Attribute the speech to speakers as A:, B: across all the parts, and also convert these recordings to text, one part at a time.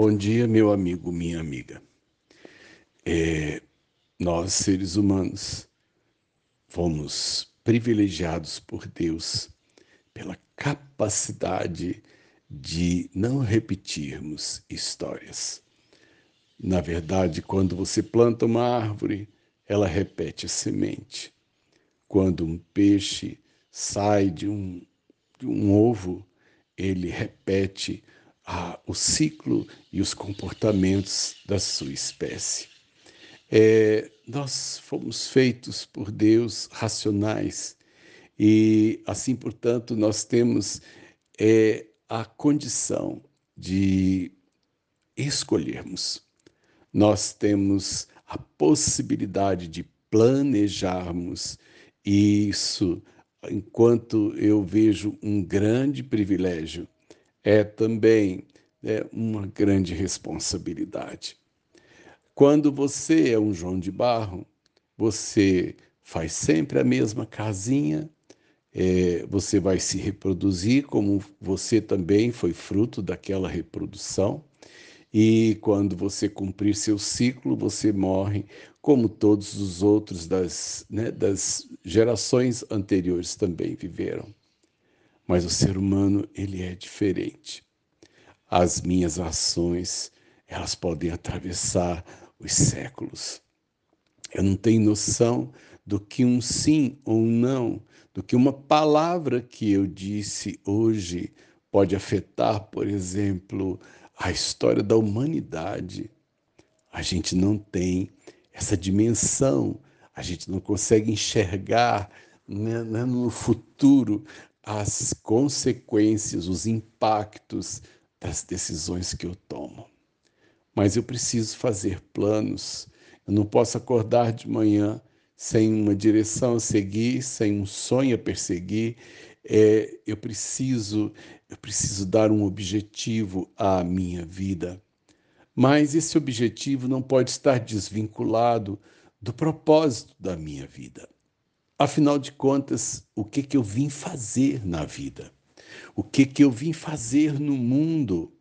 A: Bom dia, meu amigo, minha amiga. É, nós, seres humanos, fomos privilegiados por Deus pela capacidade de não repetirmos histórias. Na verdade, quando você planta uma árvore, ela repete a semente. Quando um peixe sai de um, de um ovo, ele repete a, o ciclo e os comportamentos da sua espécie. É, nós fomos feitos por Deus racionais e, assim, portanto, nós temos é, a condição de escolhermos. Nós temos a possibilidade de planejarmos isso, enquanto eu vejo um grande privilégio é também é, uma grande responsabilidade. Quando você é um João de Barro, você faz sempre a mesma casinha, é, você vai se reproduzir como você também foi fruto daquela reprodução. E quando você cumprir seu ciclo, você morre como todos os outros das, né, das gerações anteriores também viveram. Mas o ser humano, ele é diferente. As minhas ações, elas podem atravessar os séculos. Eu não tenho noção do que um sim ou um não, do que uma palavra que eu disse hoje pode afetar, por exemplo, a história da humanidade. A gente não tem essa dimensão, a gente não consegue enxergar né, né no futuro as consequências, os impactos das decisões que eu tomo. Mas eu preciso fazer planos. Eu não posso acordar de manhã sem uma direção a seguir, sem um sonho a perseguir. É, eu preciso, eu preciso dar um objetivo à minha vida. Mas esse objetivo não pode estar desvinculado do propósito da minha vida. Afinal de contas, o que, que eu vim fazer na vida? O que, que eu vim fazer no mundo?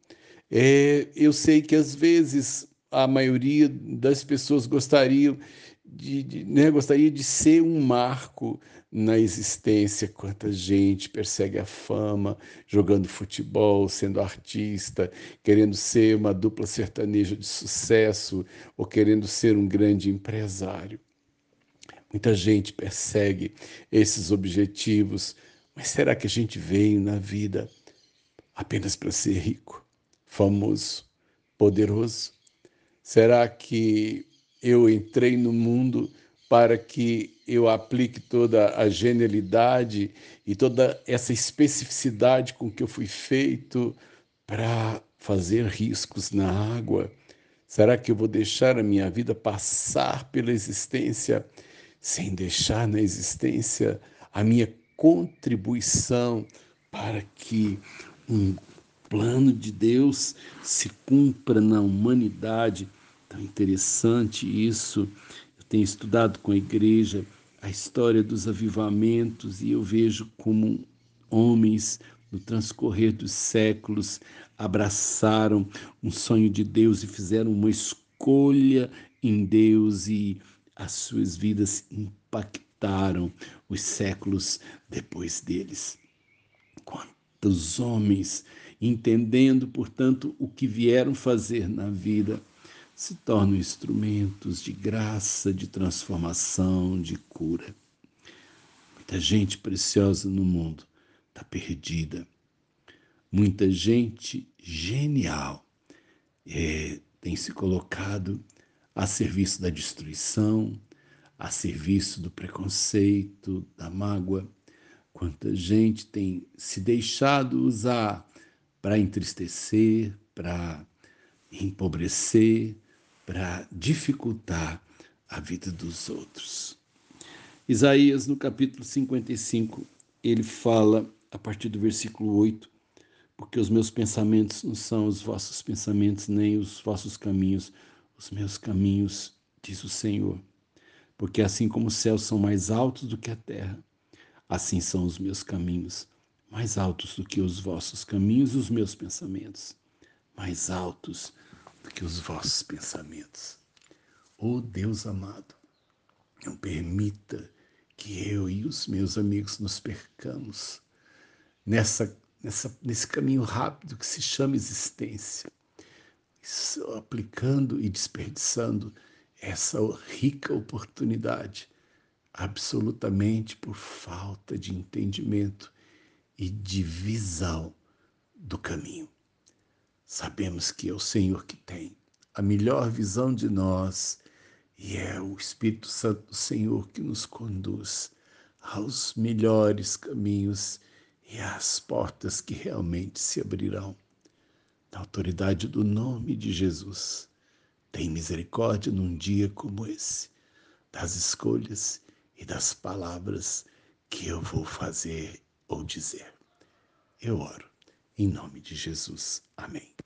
A: É, eu sei que às vezes a maioria das pessoas gostariam de, de né, gostaria de ser um marco na existência. Quanta gente persegue a fama, jogando futebol, sendo artista, querendo ser uma dupla sertaneja de sucesso ou querendo ser um grande empresário. Muita gente persegue esses objetivos, mas será que a gente veio na vida apenas para ser rico, famoso, poderoso? Será que eu entrei no mundo para que eu aplique toda a genialidade e toda essa especificidade com que eu fui feito para fazer riscos na água? Será que eu vou deixar a minha vida passar pela existência sem deixar na existência a minha contribuição para que um plano de Deus se cumpra na humanidade. Tão interessante isso. Eu tenho estudado com a igreja a história dos avivamentos e eu vejo como homens no transcorrer dos séculos abraçaram um sonho de Deus e fizeram uma escolha em Deus e as suas vidas impactaram os séculos depois deles. Quantos homens, entendendo, portanto, o que vieram fazer na vida, se tornam instrumentos de graça, de transformação, de cura. Muita gente preciosa no mundo está perdida. Muita gente genial é, tem se colocado a serviço da destruição, a serviço do preconceito, da mágoa. Quanta gente tem se deixado usar para entristecer, para empobrecer, para dificultar a vida dos outros. Isaías, no capítulo 55, ele fala, a partir do versículo 8, porque os meus pensamentos não são os vossos pensamentos, nem os vossos caminhos, os meus caminhos, diz o Senhor. Porque assim como os céus são mais altos do que a terra, assim são os meus caminhos, mais altos do que os vossos caminhos os meus pensamentos, mais altos do que os vossos pensamentos. Oh Deus amado, não permita que eu e os meus amigos nos percamos nessa, nessa, nesse caminho rápido que se chama existência, aplicando e desperdiçando essa rica oportunidade, absolutamente por falta de entendimento e de visão do caminho. Sabemos que é o Senhor que tem a melhor visão de nós e é o Espírito Santo do Senhor que nos conduz aos melhores caminhos e às portas que realmente se abrirão. Na autoridade do nome de Jesus, tem misericórdia num dia como esse, das escolhas e das palavras que eu vou fazer ou dizer. Eu oro em nome de Jesus. Amém.